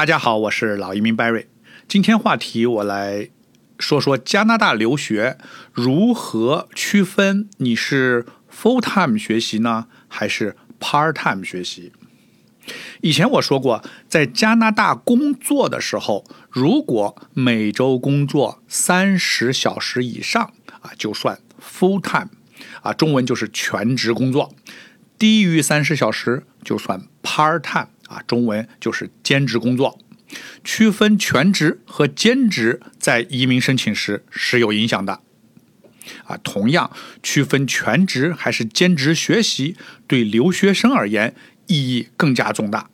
大家好，我是老移民 Barry。今天话题我来说说加拿大留学如何区分你是 full time 学习呢，还是 part time 学习？以前我说过，在加拿大工作的时候，如果每周工作三十小时以上啊，就算 full time 啊，中文就是全职工作；低于三十小时就算 part time 啊，中文就是兼职工作。区分全职和兼职在移民申请时是有影响的。啊，同样区分全职还是兼职学习，对留学生而言意义更加重大。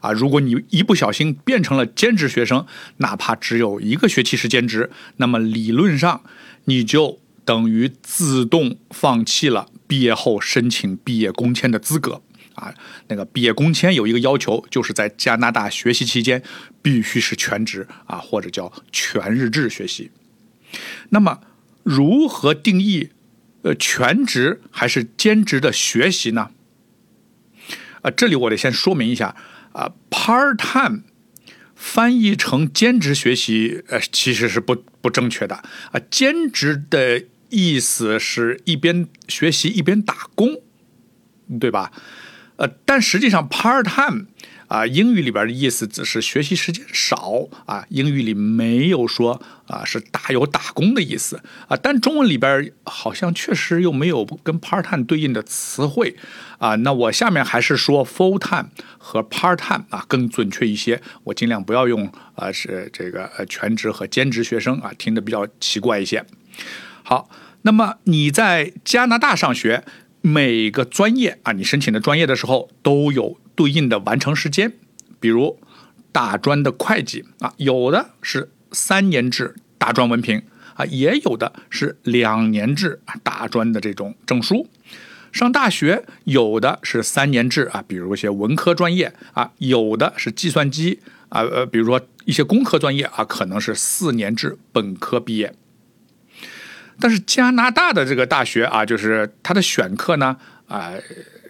啊，如果你一不小心变成了兼职学生，哪怕只有一个学期是兼职，那么理论上你就等于自动放弃了毕业后申请毕业工签的资格。啊，那个毕业工签有一个要求，就是在加拿大学习期间必须是全职啊，或者叫全日制学习。那么，如何定义呃全职还是兼职的学习呢？啊，这里我得先说明一下啊，part time 翻译成兼职学习，呃，其实是不不正确的啊。兼职的意思是一边学习一边打工，对吧？呃，但实际上 part time 啊，英语里边的意思只是学习时间少啊，英语里没有说啊是打有打工的意思啊，但中文里边好像确实又没有跟 part time 对应的词汇啊，那我下面还是说 full time 和 part time 啊更准确一些，我尽量不要用啊是这个呃全职和兼职学生啊，听得比较奇怪一些。好，那么你在加拿大上学。每个专业啊，你申请的专业的时候都有对应的完成时间。比如大专的会计啊，有的是三年制大专文凭啊，也有的是两年制大专的这种证书。上大学有的是三年制啊，比如一些文科专业啊，有的是计算机啊，呃，比如说一些工科专业啊，可能是四年制本科毕业。但是加拿大的这个大学啊，就是它的选课呢，啊，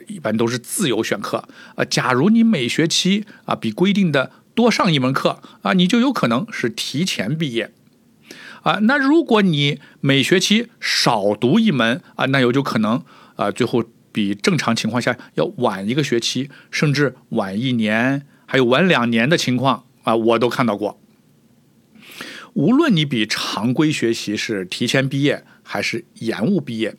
一般都是自由选课啊。假如你每学期啊比规定的多上一门课啊，你就有可能是提前毕业啊。那如果你每学期少读一门啊，那有就可能啊，最后比正常情况下要晚一个学期，甚至晚一年，还有晚两年的情况啊，我都看到过。无论你比常规学习是提前毕业还是延误毕业，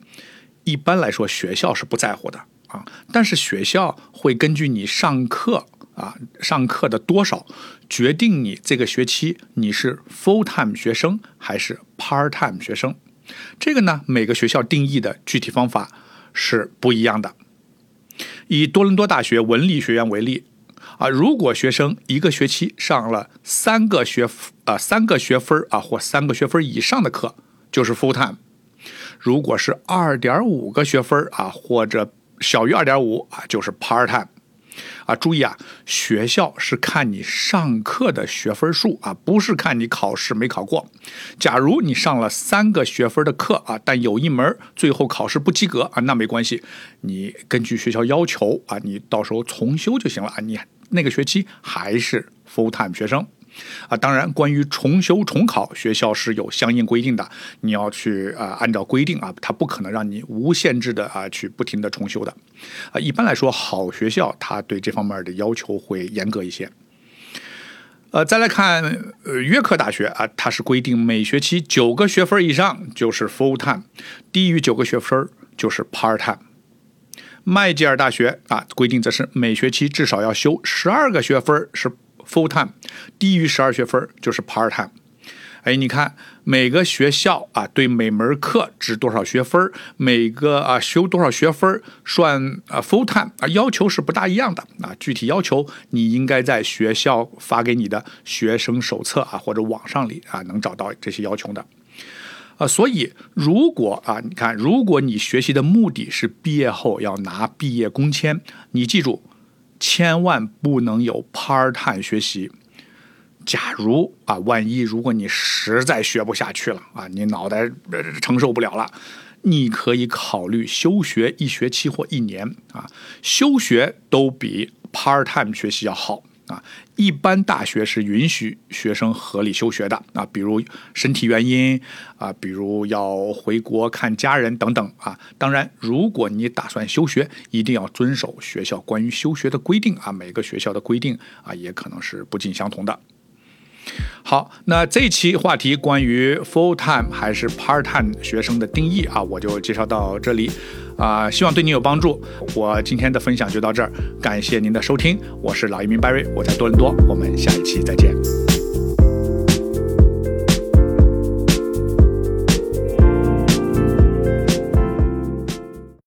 一般来说学校是不在乎的啊。但是学校会根据你上课啊上课的多少，决定你这个学期你是 full time 学生还是 part time 学生。这个呢，每个学校定义的具体方法是不一样的。以多伦多大学文理学院为例。啊，如果学生一个学期上了三个学啊三个学分啊或三个学分以上的课，就是 full time；如果是二点五个学分啊或者小于二点五啊，就是 part time。啊，注意啊，学校是看你上课的学分数啊，不是看你考试没考过。假如你上了三个学分的课啊，但有一门最后考试不及格啊，那没关系，你根据学校要求啊，你到时候重修就行了啊，你。那个学期还是 full time 学生，啊，当然，关于重修重考，学校是有相应规定的，你要去啊，按照规定啊，他不可能让你无限制的啊去不停的重修的，啊，一般来说，好学校他对这方面的要求会严格一些。呃，再来看呃约克大学啊，它是规定每学期九个学分以上就是 full time，低于九个学分就是 part time。麦吉尔大学啊，规定则是每学期至少要修十二个学分是 full time，低于十二学分就是 part time。哎，你看每个学校啊，对每门课值多少学分每个啊修多少学分算啊 full time 啊，要求是不大一样的啊。具体要求你应该在学校发给你的学生手册啊，或者网上里啊能找到这些要求的。啊，所以如果啊，你看，如果你学习的目的是毕业后要拿毕业工签，你记住，千万不能有 part time 学习。假如啊，万一如果你实在学不下去了啊，你脑袋承受不了了，你可以考虑休学一学期或一年啊，休学都比 part time 学习要好啊，一般大学是允许学生合理休学的啊，比如身体原因啊，比如要回国看家人等等啊。当然，如果你打算休学，一定要遵守学校关于休学的规定啊。每个学校的规定啊，也可能是不尽相同的。好，那这一期话题关于 full time 还是 part time 学生的定义啊，我就介绍到这里，啊，希望对你有帮助。我今天的分享就到这儿，感谢您的收听，我是老移民 Barry，我在多伦多，我们下一期再见。